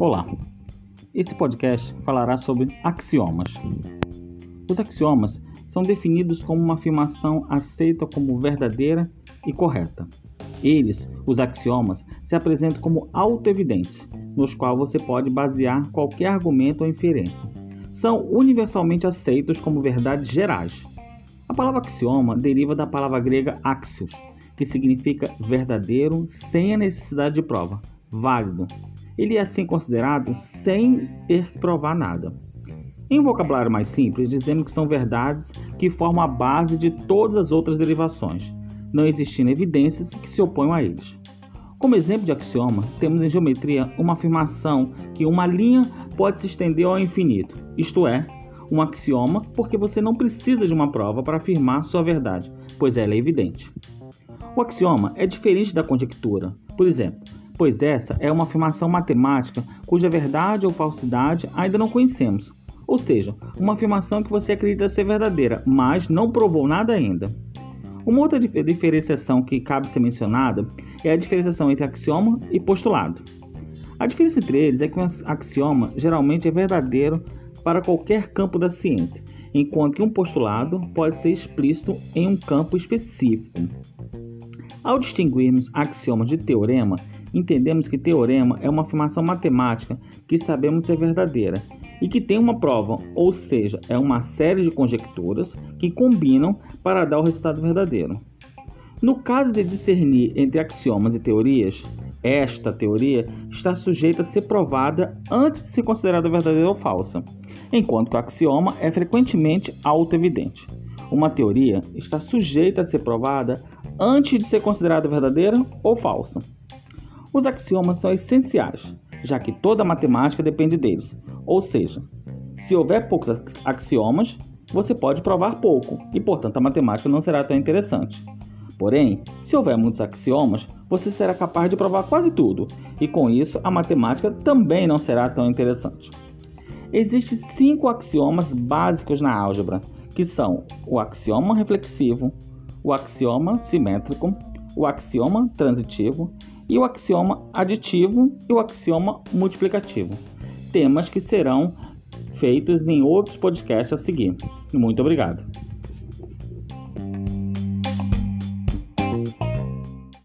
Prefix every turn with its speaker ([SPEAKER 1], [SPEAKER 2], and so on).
[SPEAKER 1] Olá, esse podcast falará sobre axiomas. Os axiomas são definidos como uma afirmação aceita como verdadeira e correta. Eles, os axiomas, se apresentam como autoevidentes, nos quais você pode basear qualquer argumento ou inferência. São universalmente aceitos como verdades gerais. A palavra axioma deriva da palavra grega axios, que significa verdadeiro sem a necessidade de prova, válido. Ele é assim considerado sem ter que provar nada. Em um vocabulário mais simples, dizemos que são verdades que formam a base de todas as outras derivações, não existindo evidências que se oponham a eles. Como exemplo de axioma, temos em geometria uma afirmação que uma linha pode se estender ao infinito, isto é, um axioma porque você não precisa de uma prova para afirmar sua verdade, pois ela é evidente. O axioma é diferente da conjectura, por exemplo, pois essa é uma afirmação matemática cuja verdade ou falsidade ainda não conhecemos, ou seja, uma afirmação que você acredita ser verdadeira, mas não provou nada ainda. Uma outra diferenciação que cabe ser mencionada é a diferenciação entre axioma e postulado. A diferença entre eles é que um axioma geralmente é verdadeiro para qualquer campo da ciência, enquanto que um postulado pode ser explícito em um campo específico. Ao distinguirmos axiomas de teorema, entendemos que teorema é uma afirmação matemática que sabemos ser verdadeira e que tem uma prova, ou seja, é uma série de conjecturas que combinam para dar o resultado verdadeiro. No caso de discernir entre axiomas e teorias, esta teoria está sujeita a ser provada antes de ser considerada verdadeira ou falsa, enquanto que o axioma é frequentemente autoevidente. Uma teoria está sujeita a ser provada antes de ser considerada verdadeira ou falsa. Os axiomas são essenciais, já que toda matemática depende deles. Ou seja, se houver poucos axiomas, você pode provar pouco e, portanto, a matemática não será tão interessante. Porém, se houver muitos axiomas, você será capaz de provar quase tudo, e com isso a matemática também não será tão interessante. Existem cinco axiomas básicos na álgebra, que são o axioma reflexivo, o axioma simétrico, o axioma transitivo e o axioma aditivo e o axioma multiplicativo. Temas que serão feitos em outros podcasts a seguir. Muito obrigado.